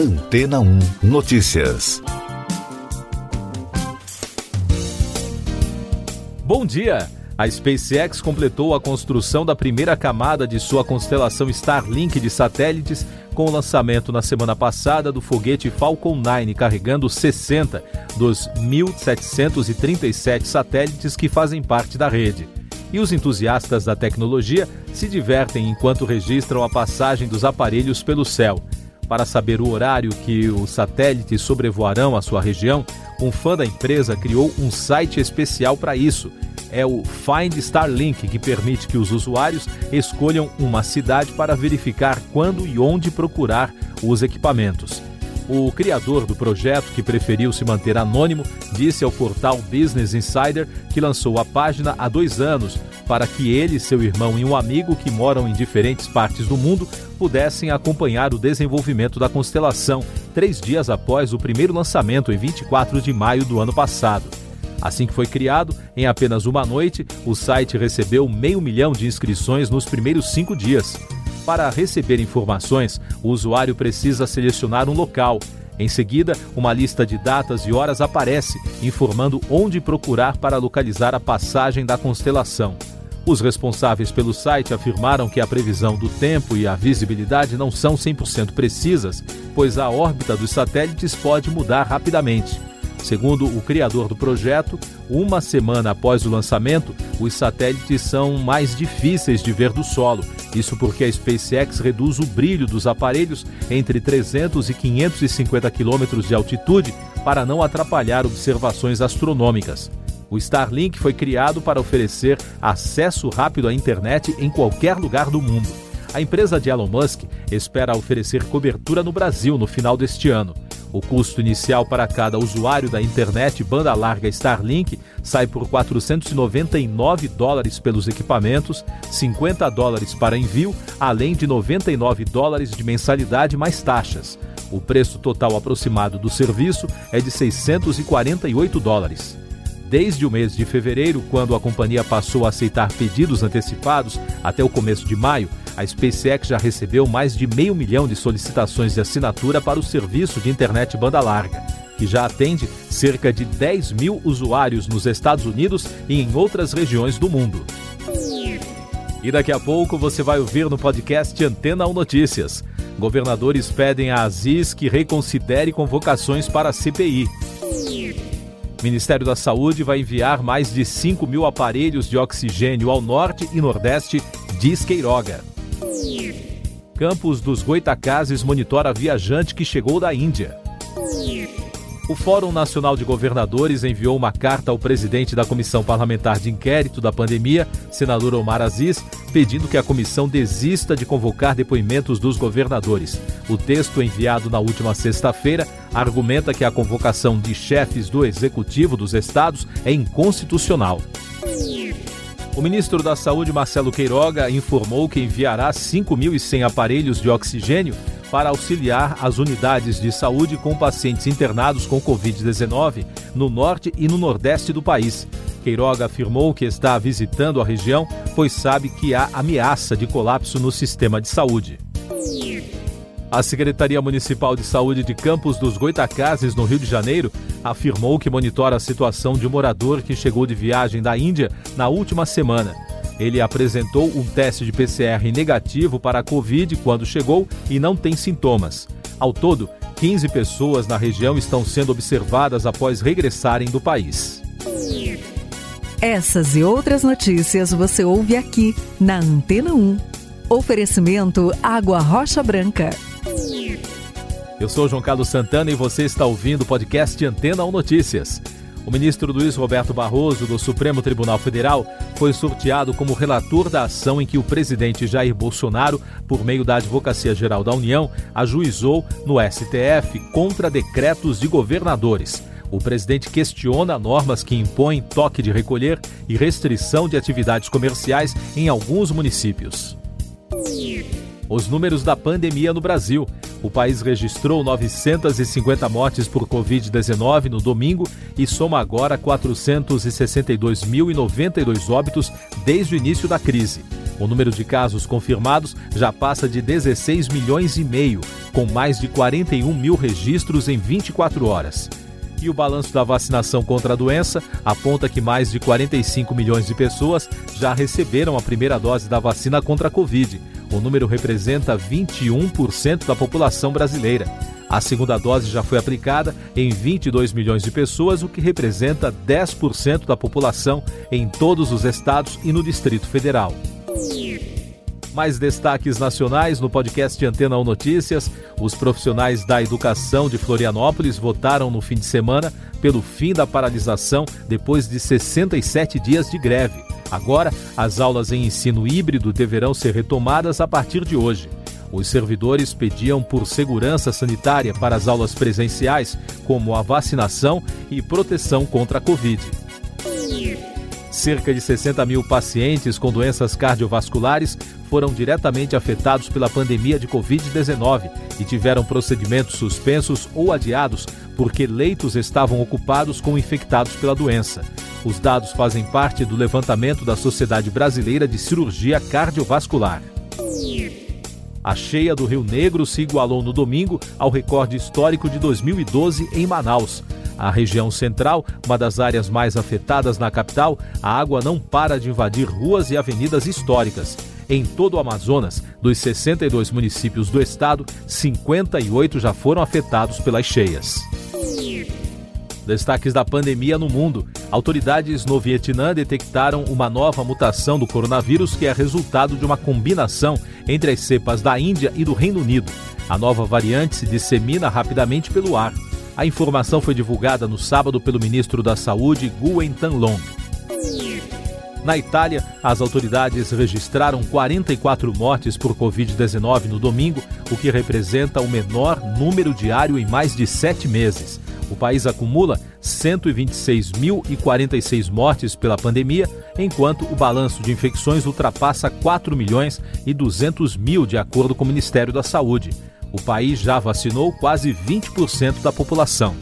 Antena 1 Notícias. Bom dia! A SpaceX completou a construção da primeira camada de sua constelação Starlink de satélites com o lançamento na semana passada do foguete Falcon 9, carregando 60 dos 1.737 satélites que fazem parte da rede. E os entusiastas da tecnologia se divertem enquanto registram a passagem dos aparelhos pelo céu. Para saber o horário que os satélites sobrevoarão a sua região, um fã da empresa criou um site especial para isso é o Find Starlink, que permite que os usuários escolham uma cidade para verificar quando e onde procurar os equipamentos. O criador do projeto, que preferiu se manter anônimo, disse ao portal Business Insider que lançou a página há dois anos para que ele, seu irmão e um amigo que moram em diferentes partes do mundo pudessem acompanhar o desenvolvimento da constelação três dias após o primeiro lançamento, em 24 de maio do ano passado. Assim que foi criado, em apenas uma noite, o site recebeu meio milhão de inscrições nos primeiros cinco dias. Para receber informações, o usuário precisa selecionar um local. Em seguida, uma lista de datas e horas aparece, informando onde procurar para localizar a passagem da constelação. Os responsáveis pelo site afirmaram que a previsão do tempo e a visibilidade não são 100% precisas, pois a órbita dos satélites pode mudar rapidamente. Segundo o criador do projeto, uma semana após o lançamento, os satélites são mais difíceis de ver do solo. Isso porque a SpaceX reduz o brilho dos aparelhos entre 300 e 550 quilômetros de altitude para não atrapalhar observações astronômicas. O Starlink foi criado para oferecer acesso rápido à internet em qualquer lugar do mundo. A empresa de Elon Musk espera oferecer cobertura no Brasil no final deste ano. O custo inicial para cada usuário da internet banda larga Starlink sai por 499 dólares pelos equipamentos, 50 dólares para envio, além de 99 dólares de mensalidade mais taxas. O preço total aproximado do serviço é de 648 dólares. Desde o mês de fevereiro, quando a companhia passou a aceitar pedidos antecipados, até o começo de maio, a SpaceX já recebeu mais de meio milhão de solicitações de assinatura para o serviço de internet banda larga, que já atende cerca de 10 mil usuários nos Estados Unidos e em outras regiões do mundo. E daqui a pouco você vai ouvir no podcast Antena 1 Notícias. Governadores pedem a Aziz que reconsidere convocações para a CPI. O Ministério da Saúde vai enviar mais de 5 mil aparelhos de oxigênio ao norte e nordeste, diz Queiroga. Campos dos Goitacazes monitora viajante que chegou da Índia. O Fórum Nacional de Governadores enviou uma carta ao presidente da Comissão Parlamentar de Inquérito da Pandemia, senador Omar Aziz, pedindo que a comissão desista de convocar depoimentos dos governadores. O texto enviado na última sexta-feira argumenta que a convocação de chefes do executivo dos estados é inconstitucional. O ministro da Saúde, Marcelo Queiroga, informou que enviará 5.100 aparelhos de oxigênio para auxiliar as unidades de saúde com pacientes internados com Covid-19 no norte e no nordeste do país. Queiroga afirmou que está visitando a região, pois sabe que há ameaça de colapso no sistema de saúde. A Secretaria Municipal de Saúde de Campos dos Goitacazes, no Rio de Janeiro, afirmou que monitora a situação de um morador que chegou de viagem da Índia na última semana. Ele apresentou um teste de PCR negativo para a Covid quando chegou e não tem sintomas. Ao todo, 15 pessoas na região estão sendo observadas após regressarem do país. Essas e outras notícias você ouve aqui na Antena 1. Oferecimento Água Rocha Branca. Eu sou João Carlos Santana e você está ouvindo o podcast Antena 1 Notícias. O ministro Luiz Roberto Barroso, do Supremo Tribunal Federal, foi sorteado como relator da ação em que o presidente Jair Bolsonaro, por meio da Advocacia Geral da União, ajuizou no STF contra decretos de governadores. O presidente questiona normas que impõem toque de recolher e restrição de atividades comerciais em alguns municípios. Os números da pandemia no Brasil. O país registrou 950 mortes por Covid-19 no domingo e soma agora 462.092 óbitos desde o início da crise. O número de casos confirmados já passa de 16 milhões e meio, com mais de 41 mil registros em 24 horas. E o balanço da vacinação contra a doença aponta que mais de 45 milhões de pessoas já receberam a primeira dose da vacina contra a Covid. O número representa 21% da população brasileira. A segunda dose já foi aplicada em 22 milhões de pessoas, o que representa 10% da população em todos os estados e no Distrito Federal. Mais destaques nacionais no podcast Antena 1 Notícias. Os profissionais da educação de Florianópolis votaram no fim de semana pelo fim da paralisação depois de 67 dias de greve. Agora, as aulas em ensino híbrido deverão ser retomadas a partir de hoje. Os servidores pediam por segurança sanitária para as aulas presenciais, como a vacinação e proteção contra a Covid. Cerca de 60 mil pacientes com doenças cardiovasculares foram diretamente afetados pela pandemia de Covid-19 e tiveram procedimentos suspensos ou adiados porque leitos estavam ocupados com infectados pela doença. Os dados fazem parte do levantamento da Sociedade Brasileira de Cirurgia Cardiovascular. A cheia do Rio Negro se igualou no domingo ao recorde histórico de 2012 em Manaus. A região central, uma das áreas mais afetadas na capital, a água não para de invadir ruas e avenidas históricas. Em todo o Amazonas, dos 62 municípios do estado, 58 já foram afetados pelas cheias. Destaques da pandemia no mundo. Autoridades no Vietnã detectaram uma nova mutação do coronavírus que é resultado de uma combinação entre as cepas da Índia e do Reino Unido. A nova variante se dissemina rapidamente pelo ar. A informação foi divulgada no sábado pelo ministro da Saúde, Guen Tanlong. Na Itália, as autoridades registraram 44 mortes por Covid-19 no domingo, o que representa o menor número diário em mais de sete meses. O país acumula 126.046 mortes pela pandemia, enquanto o balanço de infecções ultrapassa 4 milhões e 200 mil, de acordo com o Ministério da Saúde. O país já vacinou quase 20% da população.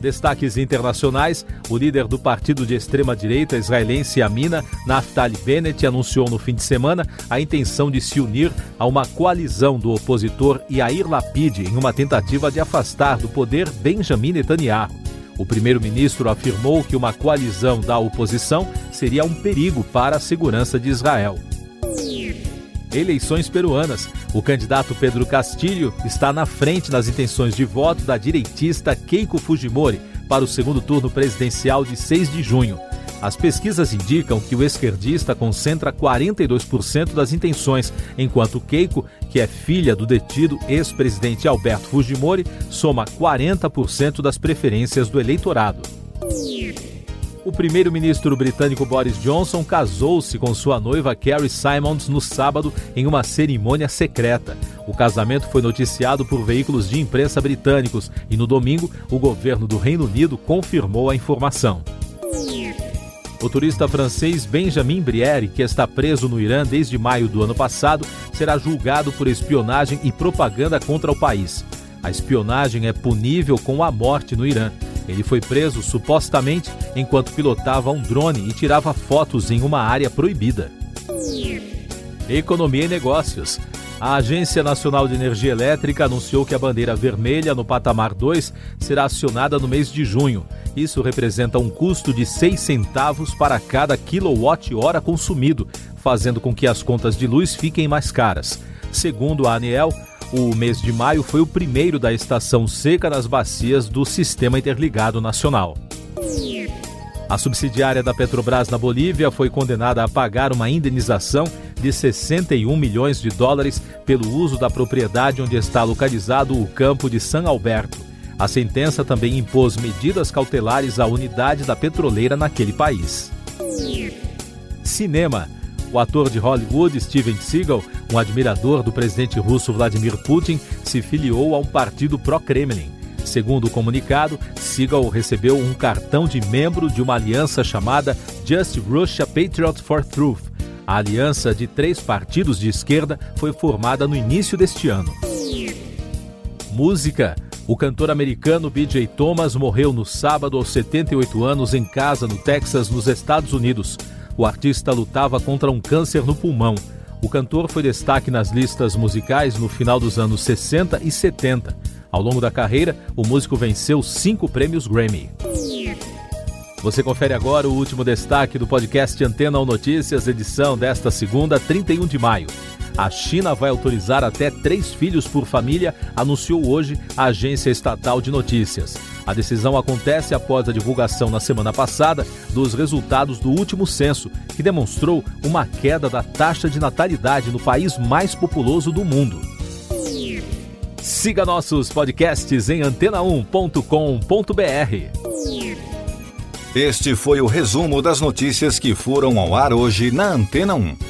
Destaques internacionais: o líder do partido de extrema-direita israelense Amina, Naftali Bennett, anunciou no fim de semana a intenção de se unir a uma coalizão do opositor Yair Lapid em uma tentativa de afastar do poder Benjamin Netanyahu. O primeiro-ministro afirmou que uma coalizão da oposição seria um perigo para a segurança de Israel. Eleições peruanas. O candidato Pedro Castilho está na frente nas intenções de voto da direitista Keiko Fujimori para o segundo turno presidencial de 6 de junho. As pesquisas indicam que o esquerdista concentra 42% das intenções, enquanto Keiko, que é filha do detido ex-presidente Alberto Fujimori, soma 40% das preferências do eleitorado. O primeiro-ministro britânico Boris Johnson casou-se com sua noiva Carrie Simons no sábado em uma cerimônia secreta. O casamento foi noticiado por veículos de imprensa britânicos e no domingo o governo do Reino Unido confirmou a informação. O turista francês Benjamin Brière, que está preso no Irã desde maio do ano passado, será julgado por espionagem e propaganda contra o país. A espionagem é punível com a morte no Irã. Ele foi preso supostamente enquanto pilotava um drone e tirava fotos em uma área proibida. Economia e Negócios. A Agência Nacional de Energia Elétrica anunciou que a bandeira vermelha no patamar 2 será acionada no mês de junho. Isso representa um custo de 6 centavos para cada quilowatt-hora consumido, fazendo com que as contas de luz fiquem mais caras. Segundo a ANEEL, o mês de maio foi o primeiro da estação seca nas bacias do Sistema Interligado Nacional. A subsidiária da Petrobras na Bolívia foi condenada a pagar uma indenização de 61 milhões de dólares pelo uso da propriedade onde está localizado o campo de San Alberto. A sentença também impôs medidas cautelares à unidade da petroleira naquele país. Cinema. O ator de Hollywood, Steven Seagal, um admirador do presidente russo Vladimir Putin, se filiou a um partido pró-Kremlin. Segundo o comunicado, Seagal recebeu um cartão de membro de uma aliança chamada Just Russia Patriot for Truth. A aliança de três partidos de esquerda foi formada no início deste ano. Música. O cantor americano B.J. Thomas morreu no sábado aos 78 anos em casa no Texas, nos Estados Unidos. o artista lutava contra um câncer no pulmão. O cantor foi destaque nas listas musicais no final dos anos 60 e 70. Ao longo da carreira, o músico venceu cinco prêmios Grammy. Você confere agora o último destaque do podcast Antena ou Notícias, edição desta segunda, 31 de maio. A China vai autorizar até três filhos por família, anunciou hoje a agência estatal de notícias. A decisão acontece após a divulgação na semana passada dos resultados do último censo, que demonstrou uma queda da taxa de natalidade no país mais populoso do mundo. Siga nossos podcasts em antena1.com.br. Este foi o resumo das notícias que foram ao ar hoje na Antena 1.